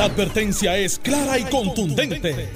La advertencia es clara y contundente.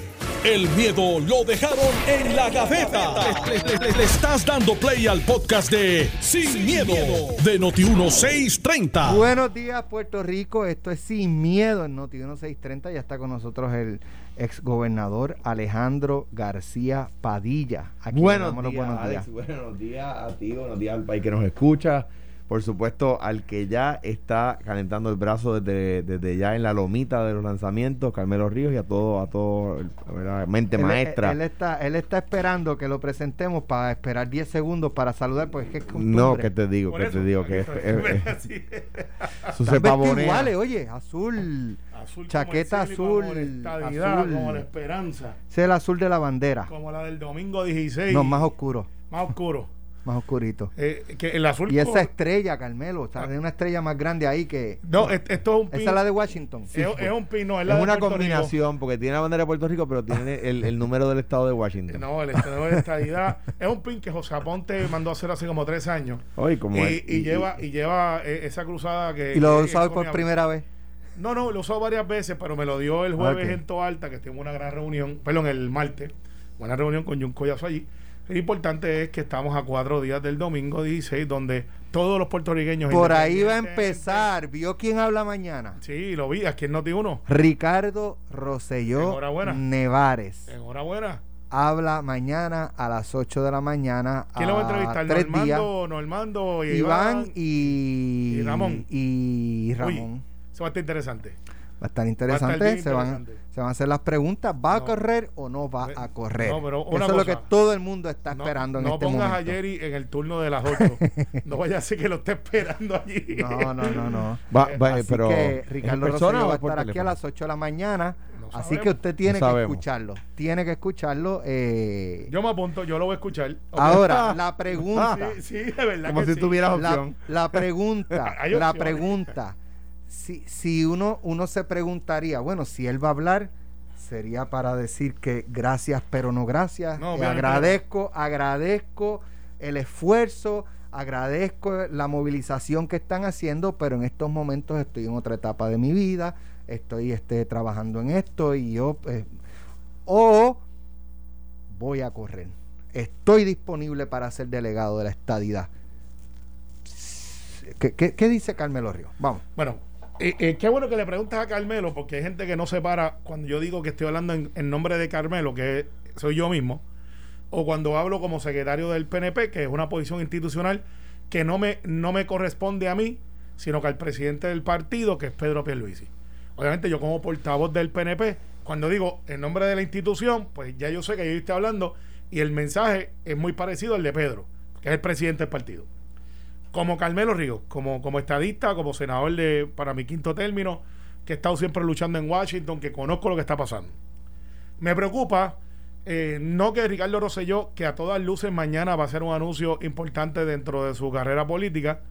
El miedo lo dejaron en la gaveta. Le, le estás dando play al podcast de Sin, miedo, de Noti1630. Buenos días, Puerto Rico. Esto es Sin Miedo en Noti1630. Ya está con nosotros el ex gobernador Alejandro García Padilla. Aquí buenos días, buenos días. buenos días a ti, buenos días al país que nos escucha por supuesto, al que ya está calentando el brazo desde, desde ya en la lomita de los lanzamientos, Carmelo Ríos, y a todo, a todo, la mente maestra. Él está, él está esperando que lo presentemos para esperar 10 segundos para saludar, pues es que No, que te digo, que te digo, que es, su iguales, oye, azul, azul chaqueta azul, azul, como la esperanza. es el azul de la bandera. Como la del domingo 16. No, más oscuro. Más oscuro más oscurito. Eh, que el azul y esa estrella, Carmelo, o sea, hay una estrella más grande ahí que. No, esto es un pin. Esa es la de Washington. es, un pin, no, es, la es una combinación, porque tiene la bandera de Puerto Rico, pero tiene el, el número del estado de Washington. No, el estado de estadidad. es un pin que José Aponte mandó a hacer hace como tres años. y, lleva, y lleva eh, esa cruzada que. ¿Y lo usado por primera vez? No, no, lo usó varias veces, pero me lo dio el jueves en Toalta, que tuvimos una gran reunión, perdón, el martes, una reunión con Jun Collazo allí. Lo importante es que estamos a cuatro días del domingo 16, donde todos los puertorriqueños. Por ahí va a empezar. ¿Vio quién habla mañana? Sí, lo vi. Aquí en Noti uno. Ricardo Rosselló Nevares. Enhorabuena. Habla mañana a las 8 de la mañana. ¿Quién lo va a entrevistar? Normando, Normando y Iván, y, Ramón. Y Ramón. eso va a estar interesante. Va a estar interesante. se, Van, se van a hacer las preguntas. ¿Va a correr o no va a correr? Eso es lo que todo el mundo está esperando en este momento. No pongas a Jerry en el turno de las 8. no vaya a ser que lo esté esperando allí. No, no, no, no. Va, va, pero que Ricardo Rosselló va a estar aquí a las 8 de la mañana. Así que usted tiene que escucharlo. Tiene que escucharlo. Eh... Yo me apunto, yo lo voy a escuchar. Ahora, la pregunta. sí, sí, de verdad. Como si tuvieras opción. La, la pregunta. la pregunta si, si uno, uno se preguntaría, bueno, si él va a hablar, sería para decir que gracias, pero no gracias. agradezco, agradezco el esfuerzo, agradezco la movilización que están haciendo, pero en estos momentos estoy en otra etapa de mi vida, estoy este, trabajando en esto y yo, pues, o voy a correr. Estoy disponible para ser delegado de la estadidad. ¿Qué, qué dice Carmelo Río? Vamos. Bueno, eh, eh, qué bueno que le preguntas a Carmelo, porque hay gente que no separa cuando yo digo que estoy hablando en, nombre de Carmelo, que soy yo mismo, o cuando hablo como secretario del PNP, que es una posición institucional que no me, no me corresponde a mí, sino que al presidente del partido, que es Pedro Pierluisi. Obviamente yo como portavoz del PNP, cuando digo en nombre de la institución, pues ya yo sé que yo estoy hablando y el mensaje es muy parecido al de Pedro, que es el presidente del partido como Carmelo Ríos, como, como estadista, como senador de, para mi quinto término, que he estado siempre luchando en Washington, que conozco lo que está pasando. Me preocupa eh, no que Ricardo Rosselló, que a todas luces mañana va a ser un anuncio importante dentro de su carrera política,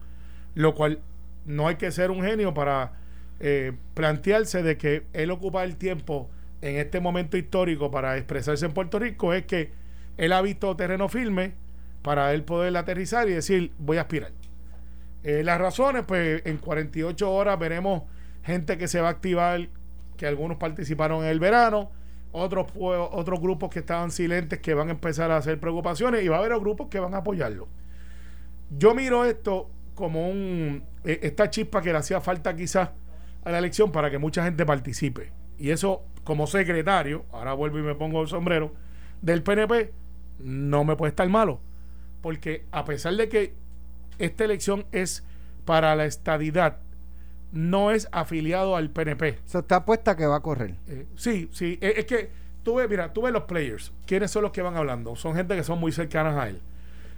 lo cual no hay que ser un genio para eh, plantearse de que él ocupa el tiempo en este momento histórico para expresarse en Puerto Rico, es que él ha visto terreno firme para él poder aterrizar y decir voy a aspirar. Eh, las razones, pues en 48 horas veremos gente que se va a activar, que algunos participaron en el verano, otros, otros grupos que estaban silentes que van a empezar a hacer preocupaciones y va a haber grupos que van a apoyarlo. Yo miro esto como un e, esta chispa que le hacía falta quizás a la elección para que mucha gente participe. Y eso, como secretario, ahora vuelvo y me pongo el sombrero, del PNP, no me puede estar malo. Porque a pesar de que esta elección es para la estadidad, no es afiliado al PNP. Está apuesta que va a correr. Eh, sí, sí. Eh, es que tú ves, mira, tú ves los players. ¿Quiénes son los que van hablando? Son gente que son muy cercanas a él.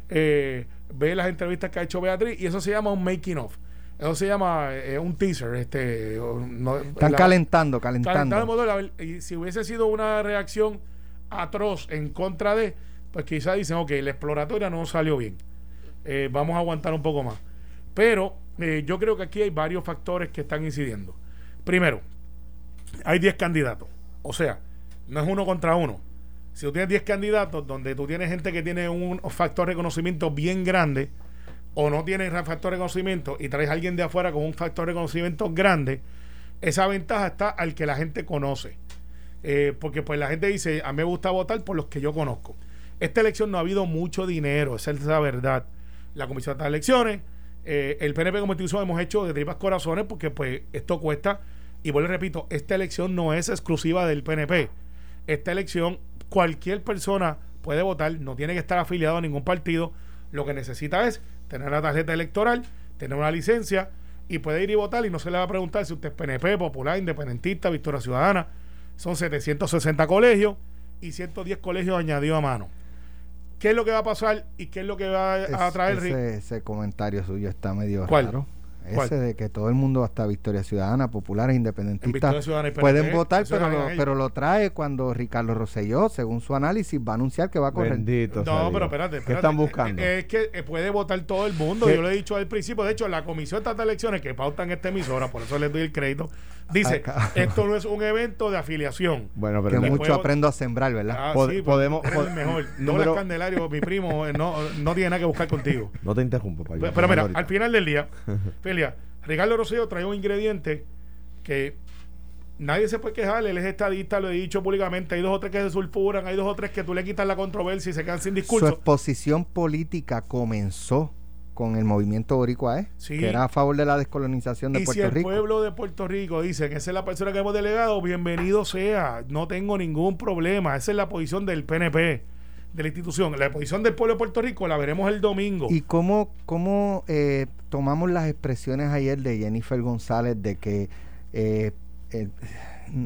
Eh, ve las entrevistas que ha hecho Beatriz y eso se llama un making of. Eso se llama un teaser. Este, Están calentando, calentando. calentando y si hubiese sido una reacción atroz en contra de, pues quizás dicen, ok, la exploratoria no salió bien. Eh, vamos a aguantar un poco más. Pero eh, yo creo que aquí hay varios factores que están incidiendo. Primero, hay 10 candidatos. O sea, no es uno contra uno. Si tú tienes 10 candidatos donde tú tienes gente que tiene un factor de conocimiento bien grande o no tiene factor de conocimiento y traes a alguien de afuera con un factor de conocimiento grande, esa ventaja está al que la gente conoce. Eh, porque pues la gente dice, a mí me gusta votar por los que yo conozco. Esta elección no ha habido mucho dinero, esa es la verdad. La Comisión de Elecciones, eh, el PNP como institución hemos hecho de tripas corazones porque pues esto cuesta. Y vuelvo y repito, esta elección no es exclusiva del PNP. Esta elección cualquier persona puede votar, no tiene que estar afiliado a ningún partido. Lo que necesita es tener la tarjeta electoral, tener una licencia y puede ir y votar y no se le va a preguntar si usted es PNP, popular, independentista, Victoria Ciudadana. Son 760 colegios y 110 colegios añadidos a mano. ¿Qué es lo que va a pasar y qué es lo que va a traer? Ese, ese comentario suyo está medio raro. Ese de que todo el mundo, hasta Victoria Ciudadana, populares, independentistas, pueden votar, pero lo, pero lo trae cuando Ricardo Rosselló, según su análisis, va a anunciar que va a correr. Bendito no, pero espérate, ¿Qué están buscando? Es, que eh, puede votar todo el mundo. Yo lo he dicho al principio. De hecho, la Comisión de Elecciones que pautan esta emisora, por eso les doy el crédito, dice: esto no es un evento de afiliación. Bueno, pero que mucho aprendo a sembrar, ¿verdad? Ah, sí, podemos. el mejor. Número... Candelario, mi primo, eh, no, no tiene nada que buscar contigo. No te interrumpo, Pero, pero mira, al final del día, Ricardo Rosselló trae un ingrediente que nadie se puede quejar, él es estadista, lo he dicho públicamente, hay dos o tres que se sulfuran, hay dos o tres que tú le quitas la controversia y se quedan sin discurso. Su exposición política comenzó con el movimiento boricua, ¿eh? que era a favor de la descolonización de Puerto Rico. Y si el pueblo de Puerto Rico dice que esa es la persona que hemos delegado, bienvenido sea, no tengo ningún problema, esa es la posición del PNP de la institución. La posición del pueblo de Puerto Rico la veremos el domingo. ¿Y cómo, cómo eh, tomamos las expresiones ayer de Jennifer González de que eh, eh,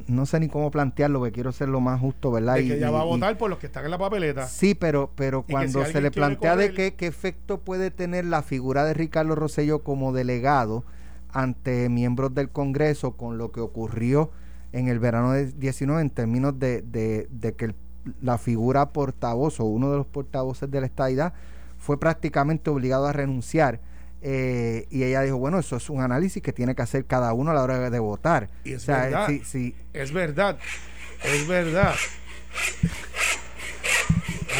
no sé ni cómo plantearlo, que quiero ser lo más justo, ¿verdad? De que ella va a votar por los que están en la papeleta. Sí, pero, pero cuando se le plantea de qué, qué efecto puede tener la figura de Ricardo Rosello como delegado ante miembros del Congreso con lo que ocurrió en el verano de 19 en términos de, de, de que el la figura portavoz o uno de los portavoces de la estadidad fue prácticamente obligado a renunciar. Eh, y ella dijo, bueno, eso es un análisis que tiene que hacer cada uno a la hora de votar. Y es verdad. Es verdad. Es verdad.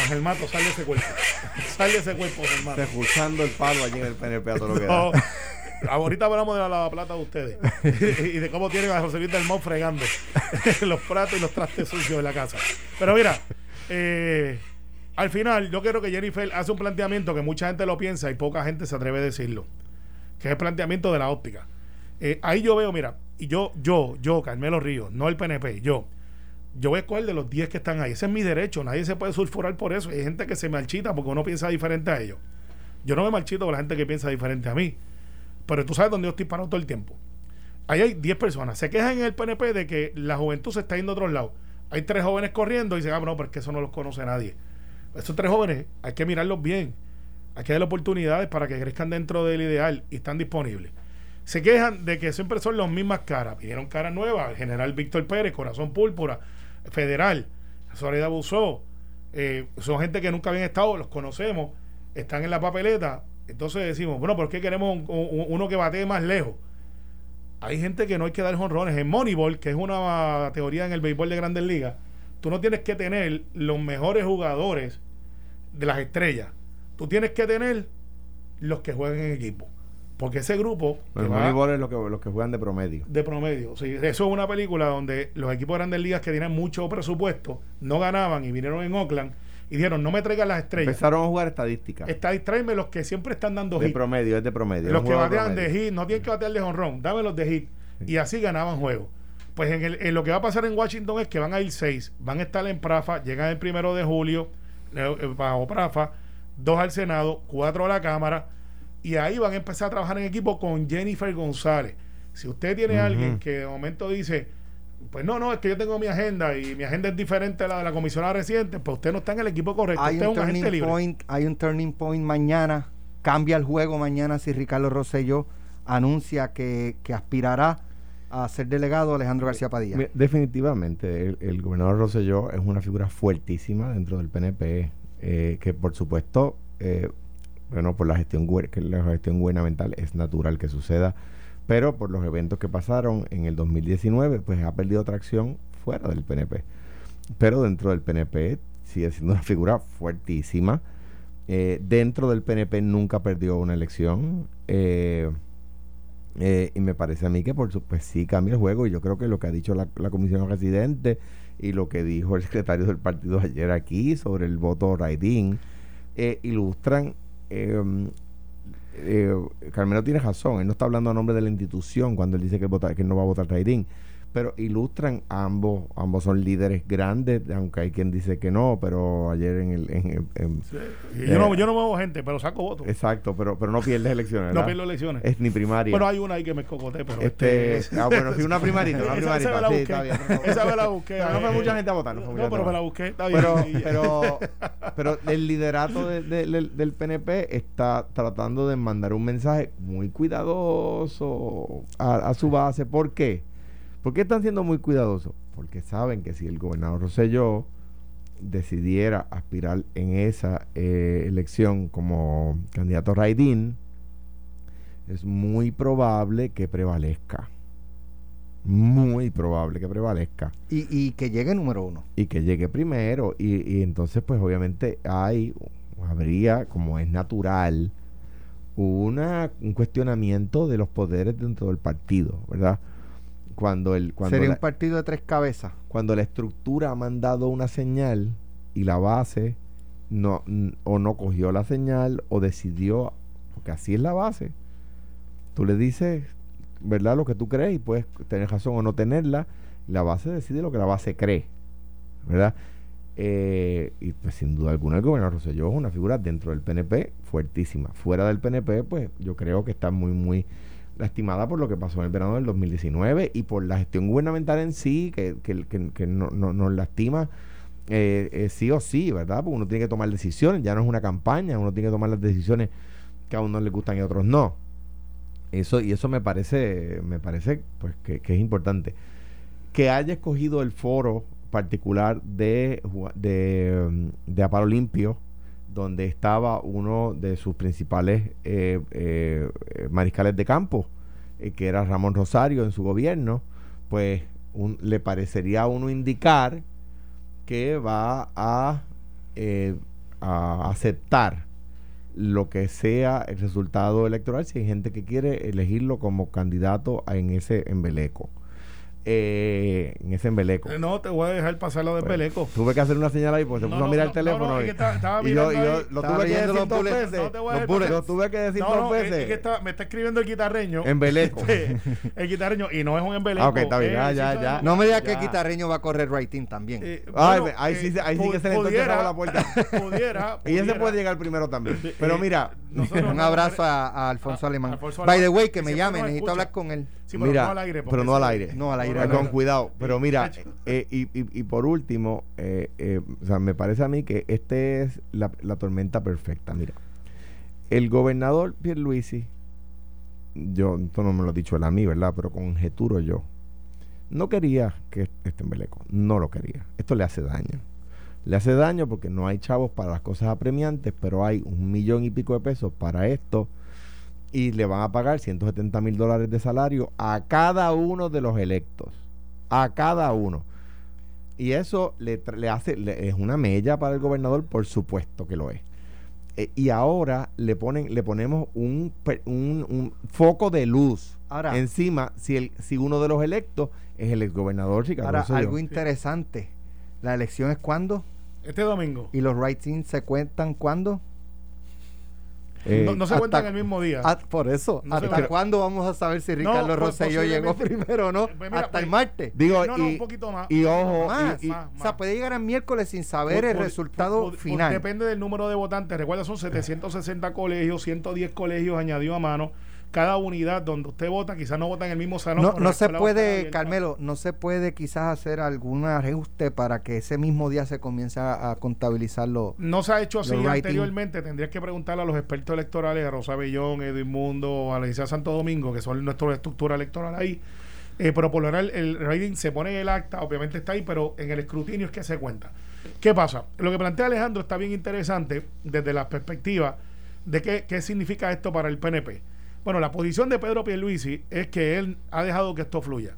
Ángel Mato, sale ese cuerpo. Sale ese cuerpo, Ángel Escuchando el palo allí en el PNP a todo lo que Ahorita hablamos de la plata de ustedes y de cómo tienen a José Luis del Mon fregando los platos y los trastes sucios de la casa. Pero mira, eh, al final yo creo que Jennifer hace un planteamiento que mucha gente lo piensa y poca gente se atreve a decirlo, que es el planteamiento de la óptica. Eh, ahí yo veo, mira, y yo, yo, yo, Carmelo Ríos, no el PNP, yo, yo voy a de los 10 que están ahí. Ese es mi derecho, nadie se puede sulfurar por eso. Hay gente que se marchita porque uno piensa diferente a ellos. Yo no me marchito con la gente que piensa diferente a mí. Pero tú sabes dónde yo estoy parado todo el tiempo. Ahí hay 10 personas. Se quejan en el PNP de que la juventud se está yendo a otros lados. Hay tres jóvenes corriendo y dicen, ah, no, porque eso no los conoce nadie. Esos tres jóvenes hay que mirarlos bien. Hay que darle oportunidades para que crezcan dentro del ideal y están disponibles. Se quejan de que siempre son las mismas caras. Pidieron caras nuevas. general Víctor Pérez, Corazón Púrpura, Federal, Soledad Busó. Eh, son gente que nunca habían estado, los conocemos, están en la papeleta. Entonces decimos, bueno, ¿por qué queremos uno que batee más lejos? Hay gente que no hay que dar jonrones. En Moneyball, que es una teoría en el béisbol de grandes ligas, tú no tienes que tener los mejores jugadores de las estrellas. Tú tienes que tener los que juegan en equipo. Porque ese grupo. El Moneyball es lo que, los que juegan de promedio. De promedio. Sí, eso es una película donde los equipos de grandes ligas que tienen mucho presupuesto no ganaban y vinieron en Oakland y dijeron, no me traigan las estrellas. Empezaron a jugar estadísticas. Está, tráeme los que siempre están dando hit. De promedio, es de promedio. Los que batean de hit, no tienen que batear de honrón, dame los de hit. Y así ganaban juegos. Pues en, lo que va a pasar en Washington es que van a ir seis, van a estar en Prafa, llegan el primero de julio, bajo Prafa, dos al Senado, cuatro a la Cámara, y ahí van a empezar a trabajar en equipo con Jennifer González. Si usted tiene alguien que de momento dice, pues no, no, es que yo tengo mi agenda y mi agenda es diferente a la de la comisionada reciente, pues usted no está en el equipo correcto. Hay, un, turning point, hay un turning point mañana, cambia el juego mañana si Ricardo Rosselló anuncia que, aspirará a ser delegado Alejandro García Padilla. Definitivamente, el, gobernador Rosselló es una figura fuertísima dentro del PNP, eh, que por supuesto, eh, bueno, por la gestión, que la gestión gubernamental es natural que suceda pero por los eventos que pasaron en el 2019, pues ha perdido tracción fuera del PNP. Pero dentro del PNP sigue siendo una figura fuertísima. Eh, dentro del PNP nunca perdió una elección. Eh, y me parece a mí que por supuesto sí cambia el juego. Y yo creo que lo que ha dicho la, comisión residente y lo que dijo el secretario del partido ayer aquí sobre el voto writing eh, ilustran em, eh, Carmelo tiene razón, él no está hablando a nombre de la institución cuando él dice que, vota, que no va a votar writing pero ilustran ambos, ambos son líderes grandes, aunque hay quien dice que no, pero ayer en el... En, yo, no, yo no muevo gente, pero saco votos. Exacto, pero, pero no pierdes elecciones. No pierdo elecciones. Es ni primaria. Bueno, hay una ahí que me escocoté, pero... Este, este ah, bueno, sí, una primarita, una primarita. Esa, me la busqué. esa me la busqué. no fue mucha gente a votar. No, no pero me la busqué, está bien. Pero, pero, pero el liderato de, del PNP está tratando de mandar un mensaje muy cuidadoso a, a su base. ¿Por qué? ¿Por qué están siendo muy cuidadosos? Porque saben que si el gobernador Rosselló decidiera aspirar en esa eh, elección como candidato Raidín, es muy probable que prevalezca. Muy probable que prevalezca. Y, que llegue número uno. Y que llegue primero. Y, y entonces, pues obviamente hay, habría, como es natural, una, un cuestionamiento de los poderes dentro del partido, ¿verdad? Cuando el cuando sería un partido de tres cabezas. cuando la estructura ha mandado una señal y la base no o no cogió la señal o decidió porque así es la base. Tú le dices verdad lo que tú crees y puedes tener razón o no tenerla la base decide lo que la base cree verdad eh, y pues sin duda alguna el gobernador Rosselló es una figura dentro del PNP fuertísima. Fuera del PNP pues yo creo que está muy muy lastimada por lo que pasó en el verano del 2019 y por la gestión gubernamental en sí, que, que, que, no, nos lastima eh, eh, sí o sí, ¿verdad? Porque uno tiene que tomar decisiones, ya no es una campaña, uno tiene que tomar las decisiones que a unos le gustan y a otros no. Eso, y eso me parece, me parece pues que, es importante. Que haya escogido el foro particular de, de, de Aparo Limpio, donde estaba uno de sus principales eh, eh, mariscales de campo, eh, que era Ramón Rosario en su gobierno, pues le parecería a uno indicar que va a, a aceptar lo que sea el resultado electoral si hay gente que quiere elegirlo como candidato en ese embeleco eh, en ese embeleco. Eh, no, te voy a dejar pasar lo de embeleco. Tuve que hacer una señal ahí porque se puso a mirar el teléfono. y, yo, yo lo tuve que decir dos veces. Lo tuve que decir dos veces. me está escribiendo el guitarreño. Embeleco. Este, el guitarreño, y no es un embeleco. Ah, ok, está bien. ya, ya, ya. No me digas que el guitarreño va a correr writing también. Eh, Ay, ahí sí, ahí sí que se le pudiera, la puerta. Pudiera. Y ese puede llegar primero también. Pero mira. Un abrazo a Alfonso Alemán. By the way, que me llame, necesito hablar con él. Mira, no al aire. Pero no al aire. No al aire. Con cuidado. Pero mira, eh, y, y, por último, eh, eh, o sea, me parece a mí que esta es la, tormenta perfecta. Mira, el gobernador Pierluisi, yo, esto no me lo ha dicho él a mí, ¿verdad? Pero conjeturo yo. No quería que esté en Beleco. No lo quería. Esto le hace daño. Le hace daño porque no hay chavos para las cosas apremiantes, pero hay un millón y pico de pesos para esto y le van a pagar 170 mil dólares de salario a cada uno de los electos. A cada uno. Y eso le, le hace, es una mella para el gobernador, por supuesto que lo es. Eh, y ahora le ponen, le ponemos un, un, foco de luz encima si el, si uno de los electos es el exgobernador Ricardo Ahora, algo interesante. ¿La elección es cuándo? Este domingo. ¿Y los writings se cuentan cuándo? Eh, no, se cuentan el mismo día. Ah, por eso. ¿Hasta cuándo vamos a saber si Ricardo no, pues, Rosselló llegó primero o no? Pues hasta el pues, martes. Digo, y, un poquito más. Y ojo. o sea, puede llegar al miércoles sin saber el resultado final. depende del número de votantes. Recuerda, son 760 colegios, 110 colegios añadidos a mano cada unidad donde usted vota, quizás no vota en el mismo salón. No, no se puede, Carmelo, no se puede quizás hacer algún ajuste para que ese mismo día se comience a, contabilizarlo. No se ha hecho así anteriormente. Tendrías que preguntarle a los expertos electorales, a Rosa Bellón, Edwin Mundo, a la Licencia Santo Domingo, que son nuestra estructura electoral ahí. Eh, pero por lo general el rating se pone en el acta, obviamente está ahí, pero en el escrutinio es que se cuenta. ¿Qué pasa? Lo que plantea Alejandro está bien interesante desde la perspectiva de qué, qué significa esto para el PNP. Bueno, la posición de Pedro Pierluisi es que él ha dejado que esto fluya.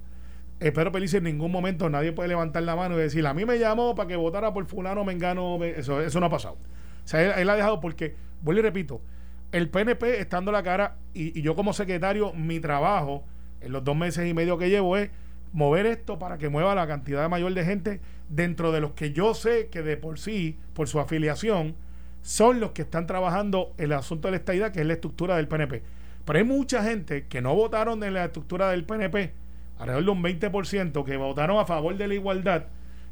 Eh, Pedro Pierluisi en ningún momento nadie puede levantar la mano y decir, a mí me llamó para que votara por fulano, mengano, eso, eso no ha pasado. O sea, él, ha dejado porque, vuelvo y repito, el PNP estando la cara y, yo como secretario, mi trabajo en los dos meses y medio que llevo es mover esto para que mueva la cantidad mayor de gente dentro de los que yo sé que de por sí, por su afiliación, son los que están trabajando el asunto de la estadidad, que es la estructura del PNP. Pero hay mucha gente que no votaron en la estructura del PNP, alrededor de un 20%, que votaron a favor de la igualdad,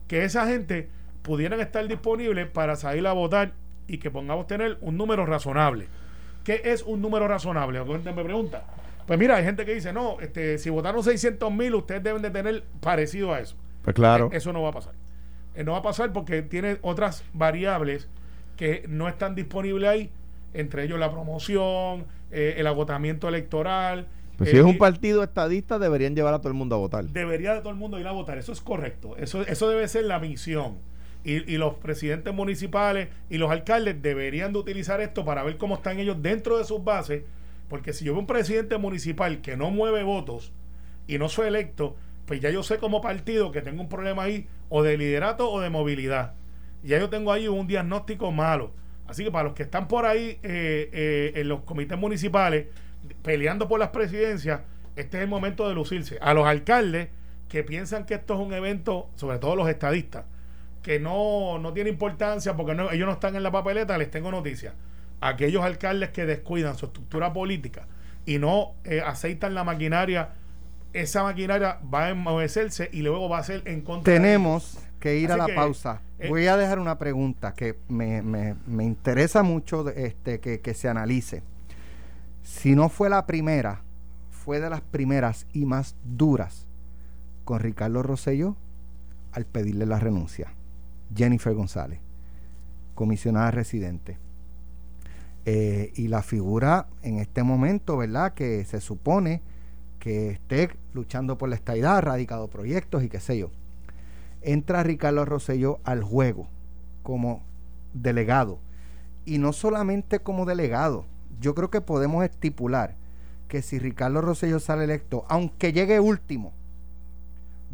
que esa gente pudieran estar disponibles para salir a votar y que pongamos tener un número razonable. ¿Qué es un número razonable? me pregunta. Pues mira, hay gente que dice, no, este, si votaron 600 mil, ustedes deben de tener parecido a eso. Pues claro. E-, eso no va a pasar. Eh, no va a pasar porque tiene otras variables que no están disponibles ahí, entre ellos la promoción, eh, el agotamiento electoral. Pues si es un partido estadista, deberían llevar a todo el mundo a votar. Debería de todo el mundo ir a votar, eso es correcto. Eso, eso debe ser la misión. Y, y, los presidentes municipales y los alcaldes deberían de utilizar esto para ver cómo están ellos dentro de sus bases, porque si yo veo un presidente municipal que no mueve votos y no soy electo, pues ya yo sé como partido que tengo un problema ahí o de liderato o de movilidad. Ya yo tengo ahí un diagnóstico malo. Así que para los que están por ahí eh, eh, en los comités municipales peleando por las presidencias, este es el momento de lucirse. A los alcaldes que piensan que esto es un evento, sobre todo los estadistas, que no, no tiene importancia porque ellos no están en la papeleta, les tengo noticias. Aquellos alcaldes que descuidan su estructura política y no eh, aceitan la maquinaria, esa maquinaria va a enmovecerse y luego va a ser en contra. Tenemos que ir a la pausa. Eh, Voy a dejar una pregunta que me, me, me interesa mucho este, que, que se analice. Si no fue la primera, fue de las primeras y más duras con Ricardo Rosselló al pedirle la renuncia. Jennifer González, comisionada residente. Eh, y la figura en este momento, ¿verdad? Que se supone que esté luchando por la estadidad, radicado proyectos y qué sé yo entra Ricardo Rosselló al juego como delegado. Y no solamente como delegado, yo creo que podemos estipular que si Ricardo Rosselló sale electo, aunque llegue último,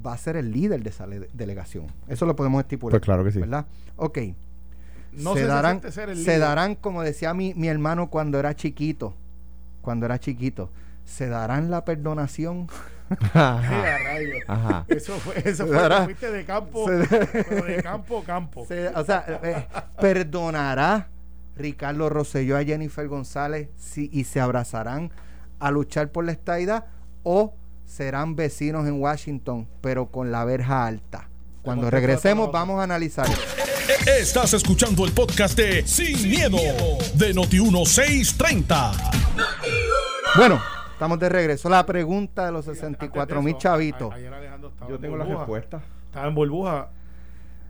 va a ser el líder de esa delegación. Eso lo podemos estipular. Pues claro que sí. ¿Verdad? Ok. No se, darán, se darán, como decía mi, mi hermano cuando era chiquito, cuando era chiquito, se darán la perdonación. Ajá. Eso fue, eso fue fuiste de campo, pero de campo, campo. o sea, eh, perdonará Ricardo Rosselló a Jennifer González si, y se abrazarán a luchar por la estadidad o serán vecinos en Washington, pero con la verja alta. Cuando regresemos vamos a analizar. Estás escuchando el podcast de Sin, miedo, de Noti 1630. Bueno, Estamos de regreso. La pregunta de los 64 mil chavitos. Yo tengo la respuesta. Estaba en burbuja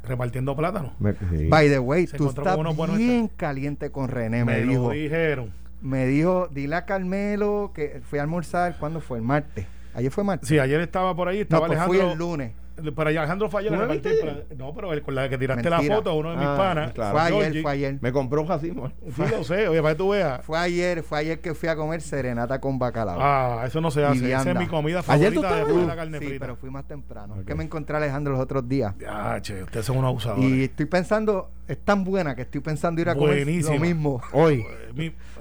repartiendo plátano. By the way, tú estás bien caliente con René, me, dijo. dijeron. Me dijo, dile a Carmelo que fui a almorzar, ¿cuándo fue? El martes. Ayer fue martes. Sí, ayer estaba por ahí, estaba no, pues Alejandro. fui el lunes. Para Alejandro fue ayer. no, pero con la que tiraste la foto, uno de mis ah, panas. Fue ayer, fue ayer. Me compró un jacimo. Sí, lo sé, oye, para que tú veas. Fue ayer, fue ayer que fui a comer serenata con bacalao. Ah, eso no se hace. Esa es mi comida favorita después de la carne sí, pero fui más temprano. Es que me encontré a Alejandro los otros días. Ya, che, ustedes son unos abusadores. Y estoy pensando, es tan buena que estoy pensando ir a comer lo mismo. Hoy.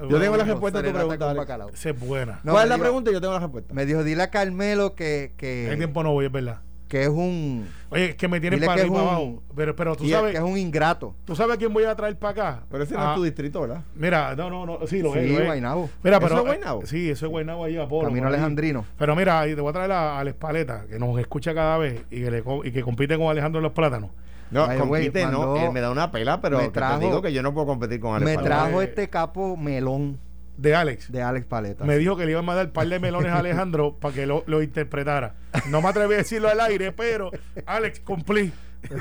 yo tengo la respuesta a tu pregunta. Esa es buena. ¿Cuál es la pregunta? Yo tengo la respuesta. Me dijo, dile a Carmelo que... que Hay tiempo no voy, es verdad que es un. Oye, que me tienen para arriba abajo. Pero, pero tú sabes. que es un ingrato. ¿Tú sabes a quién voy a traer para acá? Pero ese no es ah, tu distrito, ¿verdad? Mira, no, no, no. Sí, lo sí, es. Sí, Guaynabo. Mira, pero, ¿Eso es Guaynabo? Sí, eso es Guaynabo allí a Polo. Camino Alejandrino. Pero mira, te voy a traer a, a Espaleta, que nos escucha cada vez y que, le, y que compite con Alejandro en los plátanos. No, compite, no. Él me da una pela, pero me trajo, te digo que yo no puedo competir con Alex Me trajo este capo melón. De Alex. De Alex Paleta. Me dijo que le iba a mandar un par de melones a Alejandro para que lo, lo, interpretara. No me atreví a decirlo al aire, pero Alex, cumplí.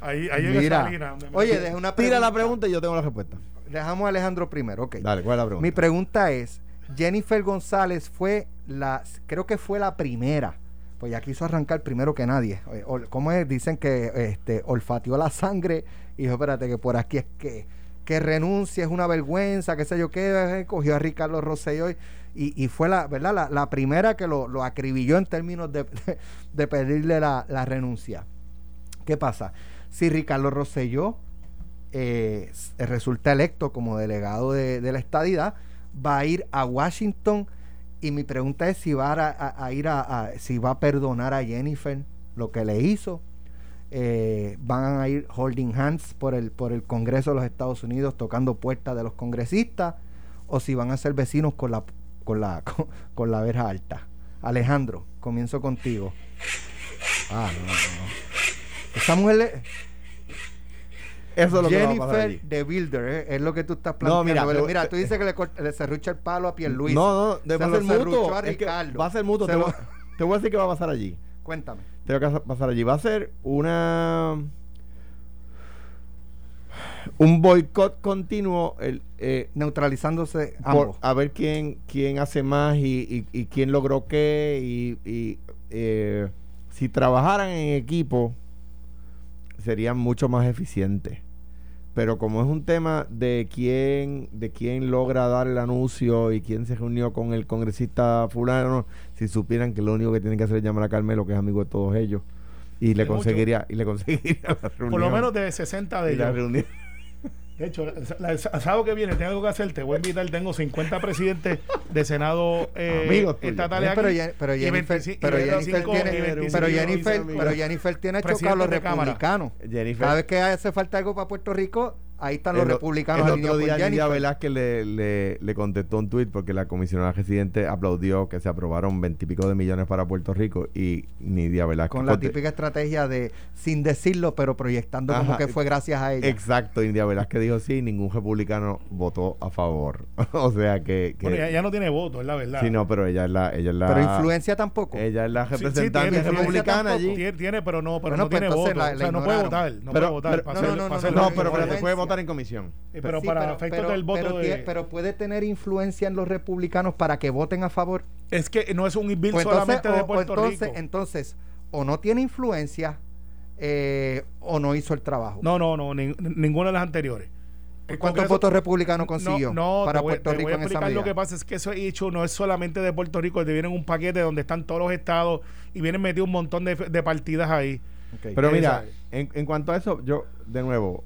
ahí ahí Mira, Oye, deja una Tira la pregunta y yo tengo la respuesta. Dejamos a Alejandro primero, ok. Dale, ¿cuál es la pregunta? Mi pregunta es, Jennifer González fue la, creo que fue la primera, pues ya quiso arrancar primero que nadie. ¿Cómo es? Dicen que este, olfateó la sangre y dijo, espérate, que por aquí es que que renuncie, es una vergüenza, qué sé yo qué, eh, cogió a Ricardo Rosselló y, y, fue la, ¿verdad? La, primera que lo, acribilló en términos de, pedirle la, renuncia. ¿Qué pasa? Si Ricardo Rosselló eh, resulta electo como delegado de, la estadidad, va a ir a Washington y mi pregunta es si va a, ir a, si va a perdonar a Jennifer lo que le hizo. Eh, van a ir holding hands por el, por el Congreso de los Estados Unidos tocando puertas de los congresistas o si van a ser vecinos con la con la con, la verja alta. Alejandro, comienzo contigo. Ah, no, no. Esa mujer eso es lo Jennifer de Builder, ¿eh? es lo que tú estás planteando. No, mira, tú dices que le, le cerrucha el palo a Pierluisi. No, no, de, a mutuo, a va a ser mutuo. Te, voy, te voy a decir qué va a pasar allí. Cuéntame. Te va a pasar allí. Va a ser una un boicot continuo el, eh, neutralizándose ambos. a ver quién quién hace más y, y, quién logró qué y, eh, si trabajaran en equipo serían mucho más eficientes pero como es un tema de quién de quién logra dar el anuncio y quién se reunió con el congresista fulano si supieran que lo único que tienen que hacer es llamar a Carmelo que es amigo de todos ellos y le conseguiría y le conseguiría la reunión por lo menos de 60 de ellos de hecho, el sábado que viene tengo que hacer, te voy a invitar, tengo 50 presidentes de Senado eh, estatales aquí. Pero, pero, Jennifer, pero, Jennifer, tiene, pero Jennifer, pero Jennifer tiene chocado a los republicanos. Cada vez que hace falta algo para Puerto Rico, Ahí están los republicanos. El otro día Nidia Velázquez le, le, le, contestó un tuit porque la comisionada residente aplaudió que se aprobaron veintipico de millones para Puerto Rico y Nidia Velázquez. Con la típica estrategia de sin decirlo, pero proyectando como que fue gracias a ella. Exacto, Nidia Velázquez dijo sí, ningún republicano votó a favor. o sea que. bueno, ella, no tiene voto, es la verdad. Sí, no, pero ella es la. Ella es la pero influencia tampoco. Ella es la representante republicana allí. Tiene, pero no, pero no pues tiene voto. o sea, no puede votar. No puede votar. No, no, no, pero puede votar en comisión. Eh, pero para efectos del voto pero, puede tener influencia en los republicanos para que voten a favor. Es que no es un bill pues solamente de Puerto entonces, Rico. Entonces, o no tiene influencia eh, o no hizo el trabajo. No, no, no, ninguna de las anteriores. ¿Cuántos votos republicanos consiguió para Puerto Rico en esa Lo que pasa es que eso hecho no es solamente de Puerto Rico, te vienen un paquete donde están todos los estados y vienen metidos un montón de, partidas ahí. Pero mira, en, en, cuanto a eso, yo, de nuevo,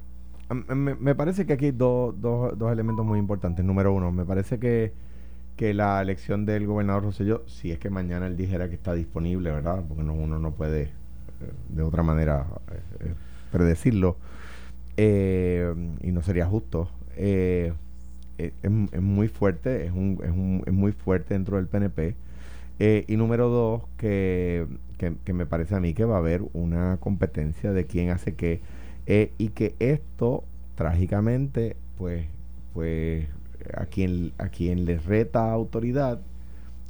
me, parece que aquí hay dos, dos, elementos muy importantes. Número uno, me parece que, que la elección del gobernador Rosselló, si es que mañana él dijera que está disponible, ¿verdad? Porque uno no puede eh, de otra manera eh, eh, predecirlo, y no sería justo. Es, muy fuerte, es, un, es, un, es muy fuerte dentro del PNP. y número dos, que, que, que me parece a mí que va a haber una competencia de quién hace qué eh, y que esto, trágicamente, pues, pues a quien, a quien le reta autoridad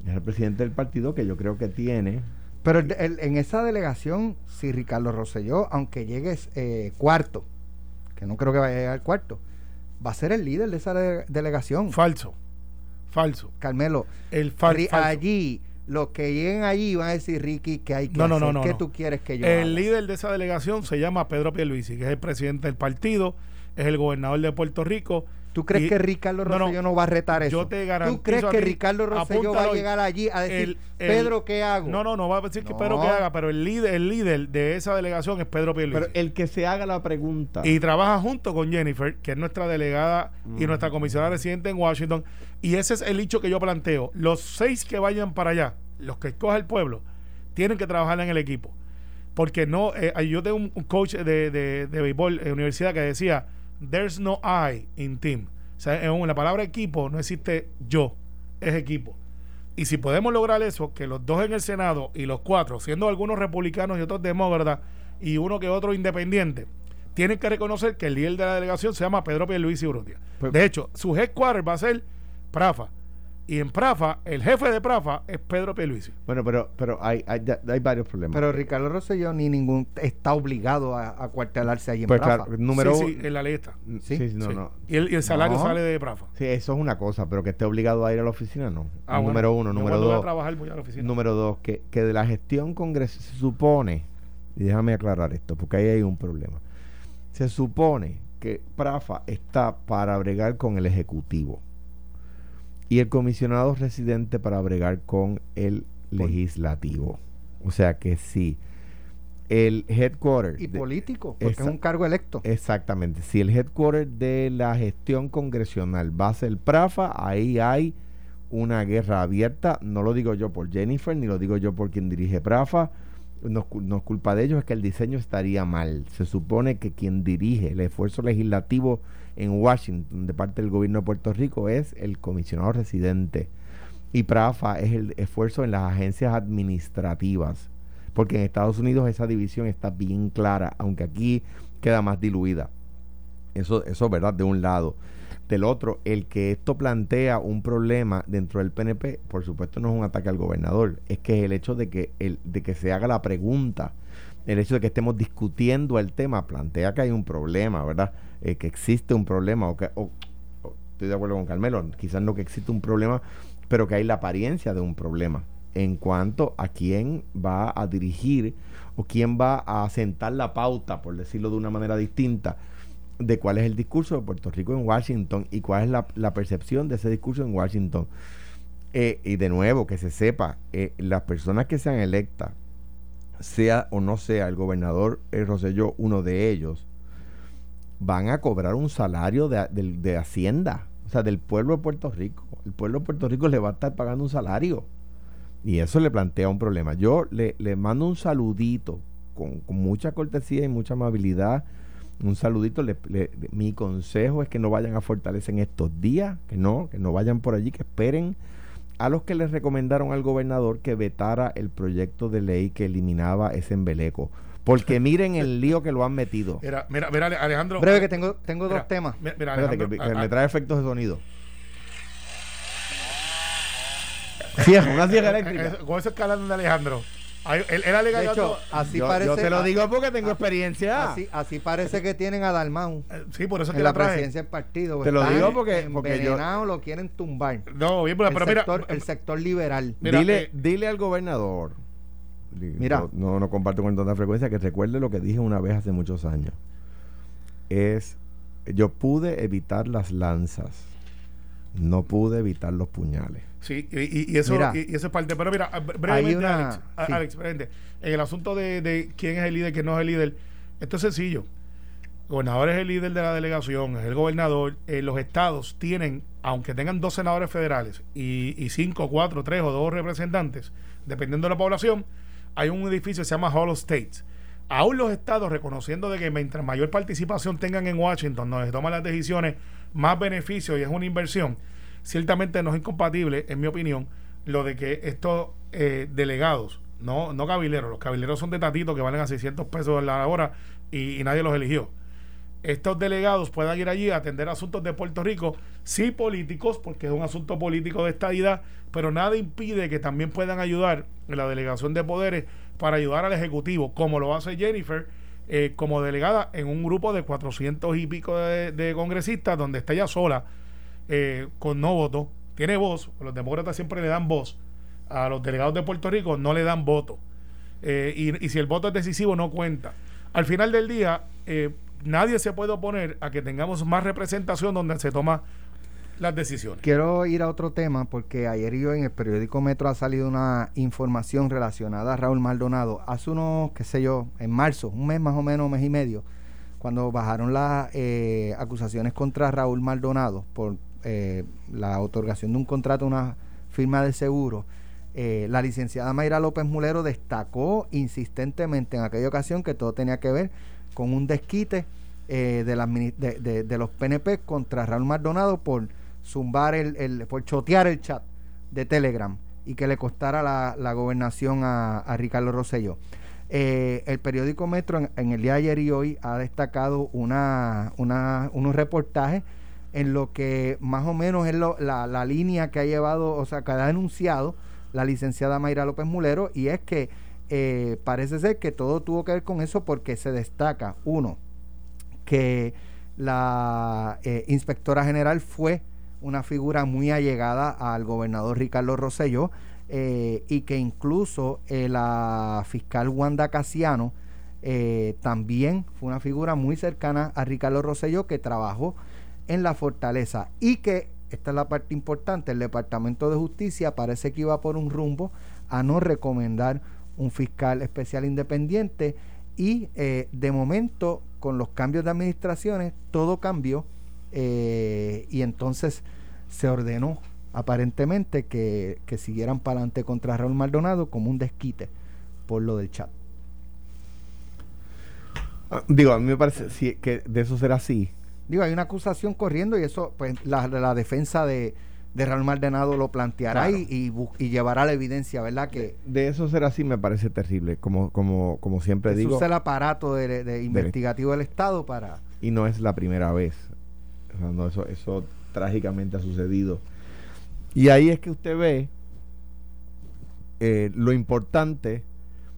es el presidente del partido que yo creo que tiene. Pero en esa delegación, si Ricardo Rosselló, aunque llegue eh, cuarto, que no creo que vaya a llegar cuarto, va a ser el líder de esa delegación. Falso. Falso. Carmelo, el allí los que lleguen allí van a decir, Ricky, que hay que no, hacer. No, no, ¿Qué tú quieres que yo El líder de esa delegación se llama Pedro Pierluisi, que es el presidente del partido, es el gobernador de Puerto Rico. ¿Tú crees que Ricardo Rosselló no, va a retar eso? Yo te garantizo. ¿Tú crees que Ricardo Rosselló va a llegar allí a decir, Pedro, ¿qué hago? No, no, no va a decir que Pedro, ¿qué haga? Pero el líder, el líder de esa delegación es Pedro Pierluisi. Pero el que se haga la pregunta. Y trabaja junto con Jennifer, que es nuestra delegada y nuestra comisionada residente en Washington. Y ese es el hecho que yo planteo. Los seis que vayan para allá los que escoja el pueblo, tienen que trabajar en el equipo. Porque no, eh, yo tengo un, coach de, de, de béisbol en universidad que decía, there's no I in team. O sea, en la palabra equipo no existe yo, es equipo. Y si podemos lograr eso, que los dos en el Senado y los cuatro, siendo algunos republicanos y otros demócratas, y uno que otro independiente, tienen que reconocer que el líder de la delegación se llama Pedro Pierluisi Urrutia. Pues, de hecho, su headquarter va a ser Prafa. Y en Prafa, el jefe de Prafa es Pedro Pierluisi. Bueno, pero pero hay, hay, hay varios problemas. Pero Ricardo Rosselló ni ningún está obligado a, a cuartelarse ahí en pues Prafa. número sí, sí, en la lista. Sí, sí no, no. Y el, y el salario sale de Prafa. Sí, eso es una cosa, pero que esté obligado a ir a la oficina, no. Ah, número uno. Número dos. A trabajar, voy a la oficina. Número dos, que, que de la gestión congreso se supone, y déjame aclarar esto, porque ahí hay un problema. Se supone que Prafa está para bregar con el Ejecutivo y el comisionado residente para bregar con el legislativo. O sea que sí. el headquarter. Y político, porque es un cargo electo. Exactamente. Si el headquarter de la gestión congresional va a ser PRAFA, ahí hay una guerra abierta. No lo digo yo por Jennifer, ni lo digo yo por quien dirige PRAFA. No, es culpa de ellos, es que el diseño estaría mal. Se supone que quien dirige el esfuerzo legislativo en Washington de parte del gobierno de Puerto Rico es el comisionado residente. Y PRAFA es el esfuerzo en las agencias administrativas porque en Estados Unidos esa división está bien clara, aunque aquí queda más diluida. Eso, eso es verdad, de un lado. Del otro, el que esto plantea un problema dentro del PNP, por supuesto no es un ataque al gobernador, es que el hecho de que, el, de que se haga la pregunta, el hecho de que estemos discutiendo el tema, plantea que hay un problema, ¿verdad? Eh, que existe un problema, o que, estoy de acuerdo con Carmelo, quizás no que existe un problema, pero que hay la apariencia de un problema en cuanto a quién va a dirigir o quién va a sentar la pauta, por decirlo de una manera distinta, de cuál es el discurso de Puerto Rico en Washington y cuál es la, percepción de ese discurso en Washington. Eh, y de nuevo, que se sepa, eh, las personas que sean electas, sea o no sea el gobernador eh, Rosselló uno de ellos, van a cobrar un salario de, de Hacienda, o sea, del pueblo de Puerto Rico. El pueblo de Puerto Rico le va a estar pagando un salario. Y eso le plantea un problema. Yo le, mando un saludito con, mucha cortesía y mucha amabilidad. Un saludito. mi consejo es que no vayan a fortalecer en estos días, que no, que no vayan por allí, que esperen a los que les recomendaron al gobernador que vetara el proyecto de ley que eliminaba ese embeleco. Porque miren el lío que lo han metido. Mira, mira, mira Alejandro. Breve, que tengo, tengo dos temas. Mira, Espérate, que, me trae efectos de sonido. Sí, una sierra eléctrica. Con ese escalando de Alejandro. Él, él de hecho, así yo, parece, yo te lo digo porque tengo experiencia. Así, así parece que tienen a Dalmau. Eh, sí, por eso en la presidencia del partido. Te lo digo porque, porque yo lo quieren tumbar. No, bien, pero, el mira, sector, el sector liberal. dile, eh, dile al gobernador. Mira, no, no comparto con tanta frecuencia que recuerde lo que dije una vez hace muchos años. Es yo pude evitar las lanzas, no pude evitar los puñales. Sí, y, eso, y, eso es parte. Pero mira, brevemente, Alex, en el asunto de, quién es el líder, quién no es el líder, esto es sencillo. El gobernador es el líder de la delegación, es el gobernador. Eh, los estados tienen, aunque tengan dos senadores federales y, y cinco, cuatro, tres o dos representantes, dependiendo de la población, hay un edificio que se llama Hall of States. Aún los estados reconociendo de que mientras mayor participación tengan en Washington, donde se toman las decisiones, más beneficio y es una inversión ciertamente no es incompatible, en mi opinión, lo de que estos eh, delegados, no, no cabileros, los cabileros son de tatito que valen a 600 pesos la hora y, nadie los eligió. Estos delegados puedan ir allí a atender asuntos de Puerto Rico, sí políticos, porque es un asunto político de estadidad, pero nada impide que también puedan ayudar en la delegación de poderes para ayudar al Ejecutivo, como lo hace Jennifer, eh, como delegada en un grupo de 400 y pico de, congresistas, donde está ella sola eh, con no voto, tiene voz, los demócratas siempre le dan voz, a los delegados de Puerto Rico no le dan voto. Eh, y, si el voto es decisivo, no cuenta. Al final del día, eh, nadie se puede oponer a que tengamos más representación donde se toma las decisiones. Quiero ir a otro tema porque ayer yo en el periódico Metro ha salido una información relacionada a Raúl Maldonado. Hace unos, qué sé yo, en marzo, un mes más o menos, mes y medio, cuando bajaron las acusaciones contra Raúl Maldonado por eh, la otorgación de un contrato a una firma de seguro, eh, la licenciada Mayra López Mulero destacó insistentemente en aquella ocasión que todo tenía que ver con un desquite eh, de, de, los PNP contra Raúl Maldonado por zumbar el, por chotear el chat de Telegram y que le costara la, gobernación a, Ricardo Rosselló. el periódico Metro en, el día de ayer y hoy ha destacado una, una, unos reportajes en lo que más o menos es la, la, línea que ha llevado, o sea, que ha denunciado la licenciada Mayra López Mulero, y es que eh, parece ser que todo tuvo que ver con eso porque se destaca, uno, que la eh, inspectora general fue una figura muy allegada al gobernador Ricardo Rosselló eh, y que incluso la fiscal Wanda Casiano también fue una figura muy cercana a Ricardo Rosselló que trabajó en la fortaleza y que, esta es la parte importante, el Departamento de Justicia parece que iba por un rumbo a no recomendar un fiscal especial independiente y eh, de momento, con los cambios de administraciones, todo cambió eh, y entonces se ordenó aparentemente que, siguieran para adelante contra Raúl Maldonado como un desquite por lo del chat. Ah, digo, a mí me parece que de eso será así. Digo, hay una acusación corriendo y eso, pues la, la defensa de, de Raúl Maldonado lo planteará y, y, llevará la evidencia, ¿verdad? Que de, eso será así me parece terrible, como como como siempre digo. Usa el aparato de, investigativo del Estado para y no es la primera vez. eso eso trágicamente ha sucedido. Y ahí es que usted ve eh, lo importante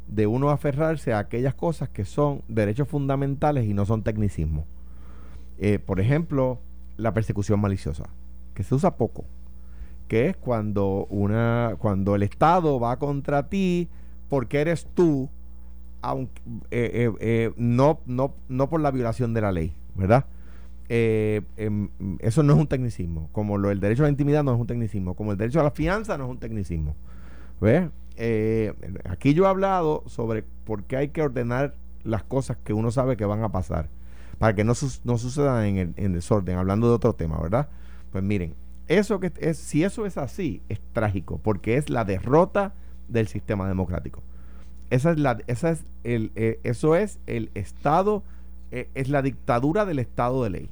de uno aferrarse a aquellas cosas que son derechos fundamentales y no son tecnicismo. Eh, por ejemplo, la persecución maliciosa, que se usa poco que es cuando una cuando el Estado va contra ti porque eres tú aunque eh, eh, eh, no no no por la violación de la ley verdad em, eso no es un tecnicismo como lo el derecho a la intimidad no es un tecnicismo como el derecho a la fianza no es un tecnicismo ¿ves? aquí yo he hablado sobre por qué hay que ordenar las cosas que uno sabe que van a pasar para que no, no sucedan en desorden hablando de otro tema verdad pues miren eso que si eso es así, es trágico, porque es la derrota del sistema democrático. Esa es la, esa es el, eh, eso es el Estado, eh, es la dictadura del Estado de ley.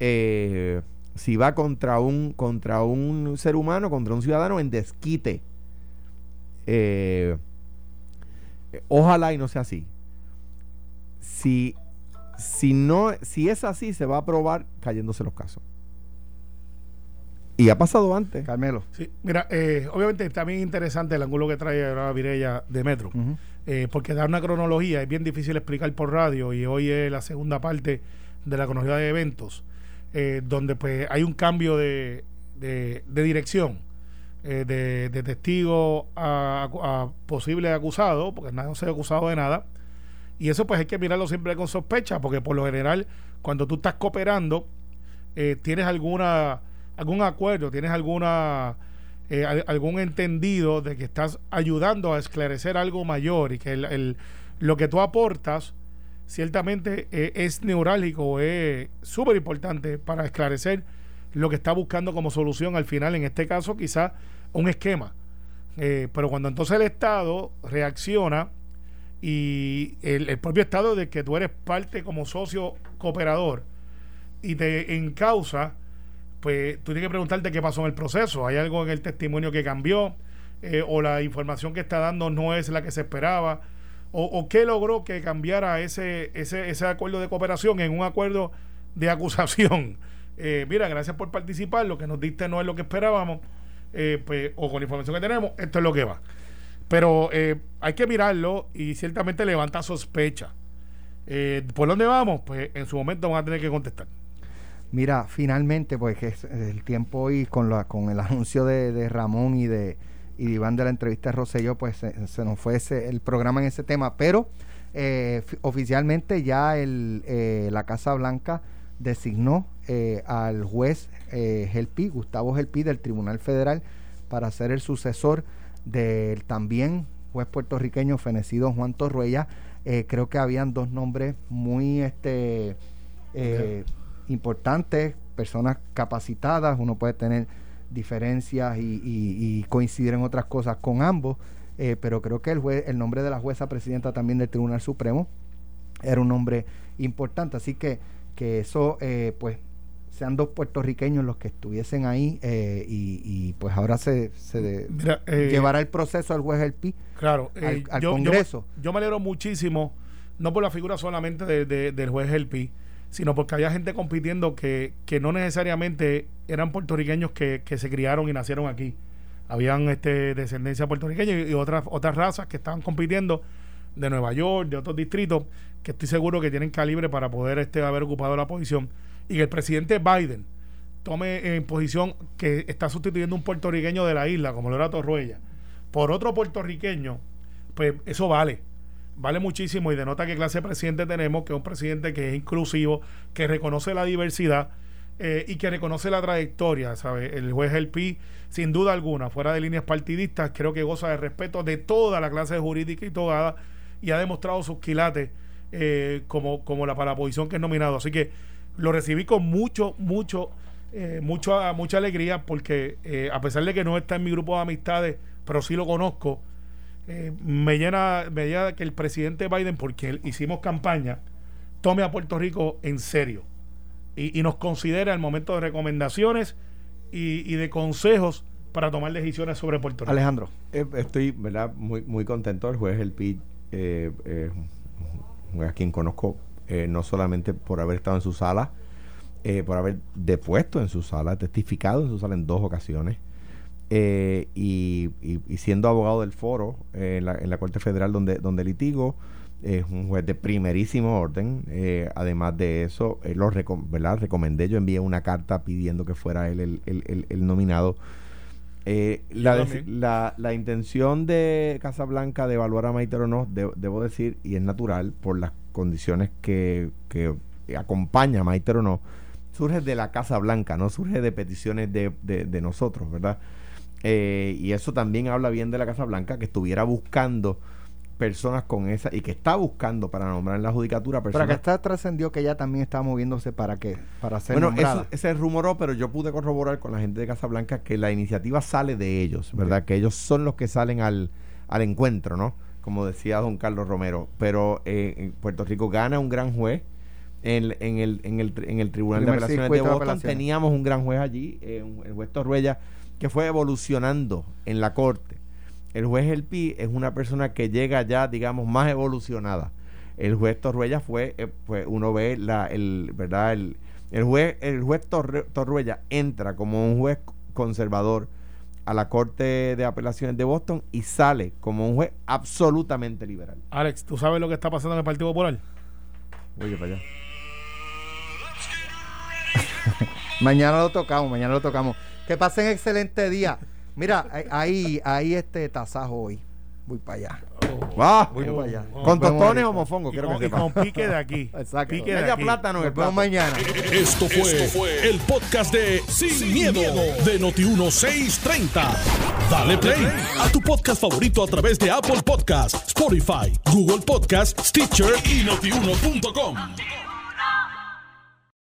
Eh, si va contra un, contra un ser humano, contra un ciudadano en desquite. ojalá y no sea así. Si, si, no, si es así, se va a probar cayéndose los casos. Y ha pasado antes. Carmelo. Sí, mira, eh, obviamente también interesante el ángulo que trae ahora Virella de Metro, eh, porque dar una cronología es bien difícil explicar por radio y hoy es la segunda parte de la cronología de eventos, eh, donde pues hay un cambio de, de, dirección. de, de, testigo a, posible acusado, porque nadie se ha acusado de nada. Y eso pues hay que mirarlo siempre con sospecha, porque por lo general, cuando tú estás cooperando, tienes alguna algún acuerdo, tienes alguna eh, algún entendido de que estás ayudando a esclarecer algo mayor y que el, lo que tú aportas ciertamente eh, es neurálgico, es súper importante para esclarecer lo que está buscando como solución al final, en este caso quizá un esquema. Eh, pero cuando entonces el Estado reacciona y el, propio Estado de que tú eres parte como socio cooperador y te encausa pues tú tienes que preguntarte qué pasó en el proceso. ¿Hay algo en el testimonio que cambió? Eh, ¿O la información que está dando no es la que se esperaba? ¿O, qué logró que cambiara ese, ese, ese acuerdo de cooperación en un acuerdo de acusación? Eh, mira, gracias por participar, lo que nos diste no es lo que esperábamos, eh, pues, o con la información que tenemos, esto es lo que va. Pero hay que mirarlo y ciertamente levanta sospecha. ¿Por dónde vamos? Pues en su momento van a tener que contestar. Mira, finalmente, pues que el tiempo hoy con, la, con el anuncio de, Ramón y de, y Iván de la entrevista de Rosselló, pues se, nos fue ese, el programa en ese tema, pero eh, oficialmente ya el, eh, la Casa Blanca designó eh, al juez Gelpi, Gustavo Gelpi del Tribunal Federal para ser el sucesor del también juez puertorriqueño fenecido Juan Torruella. creo que habían dos nombres muy este importantes, personas capacitadas, uno puede tener diferencias y, coincidir en otras cosas con ambos, eh, pero creo que el, juez, el nombre de la jueza presidenta también del Tribunal Supremo era un nombre importante, así que, que eso, eh, pues, sean dos puertorriqueños los que estuviesen ahí eh, y, pues ahora se, se llevará el proceso al juez El Pi claro, al, Congreso. Yo, me alegro muchísimo, no por la figura solamente del juez El Pi, sino porque había gente compitiendo que, que no necesariamente eran puertorriqueños que, que, se criaron y nacieron aquí. Habían este, descendencia puertorriqueña y, otras, otras razas que estaban compitiendo de Nueva York, de otros distritos, que estoy seguro que tienen calibre para poder este, haber ocupado la posición. Y que el presidente Biden tome en posición que está sustituyendo un puertorriqueño de la isla, como lo era Torruella, por otro puertorriqueño, pues eso vale vale muchísimo y denota qué clase de presidente tenemos, que es un presidente que es inclusivo, que reconoce la diversidad eh, y que reconoce la trayectoria, ¿sabe? El juez El Pi, sin duda alguna, fuera de líneas partidistas, creo que goza de respeto de toda la clase jurídica y togada y ha demostrado sus quilates eh, como, como la, para la posición que es nominado. Así que lo recibí con mucho, mucho, eh, mucho mucha alegría porque eh, a pesar de que no está en mi grupo de amistades, pero sí lo conozco, me, llena, me llena que el presidente Biden, porque hicimos campaña, tome a Puerto Rico en serio y, nos considera el momento de recomendaciones y, de consejos para tomar decisiones sobre Puerto Rico. Alejandro. estoy ¿verdad? Muy, muy contento. El juez El Pit eh, a quien conozco eh, no solamente por haber estado en su sala, eh, por haber depuesto en su sala, testificado en su sala en dos ocasiones, eh, y, siendo abogado del foro en la, Corte Federal donde, donde litigo, es un juez de primerísimo orden. además de eso, lo recomendé, yo envié una carta pidiendo que fuera él el, nominado. la, la, intención de Casablanca de evaluar a Maite o no, debo decir, y es natural por las condiciones que, que acompaña Maite o no, surge de la Casa Blanca, no surge de peticiones de, de, nosotros, ¿verdad? Eh, y eso también habla bien de la Casa Blanca, que estuviera buscando personas con esa y que está buscando para nombrar en la judicatura personas. Pero que está trascendió que ella también está moviéndose para que para ser bueno eso ese rumoró pero yo pude corroborar con la gente de Casablanca que la iniciativa sale de ellos verdad que ellos son los que salen al, al encuentro no como decía don Carlos Romero, pero eh, Puerto Rico gana un gran juez. En, en, el, en, el, en el Tribunal de Apelaciones de Boston teníamos un gran juez allí, eh, el juez Torruella, que fue evolucionando en la corte. El juez El Pi es una persona que llega ya, digamos, más evolucionada. El juez Torruella fue, eh, pues uno ve la, el, ¿verdad? El, el juez, el juez Torruella entra como un juez conservador, a la Corte de Apelaciones de Boston y sale como un juez absolutamente liberal. Alex, ¿tú sabes lo que está pasando en el Partido Popular? Oye, para allá. mañana lo tocamos, mañana lo tocamos. Que pasen excelente día. Mira, ahí, ahí este tasajo hoy. Voy para allá. Va, voy para allá. ¿Con tostones o mofongo? Quiero que con pique de aquí. Exacto. Pique de aquí. plátano. Nos vemos mañana. Esto fue, el podcast de Sin, miedo, de Noti1630. Dale play a tu podcast favorito a través de Apple Podcasts, Spotify, Google Podcasts, Stitcher y notiuno.com.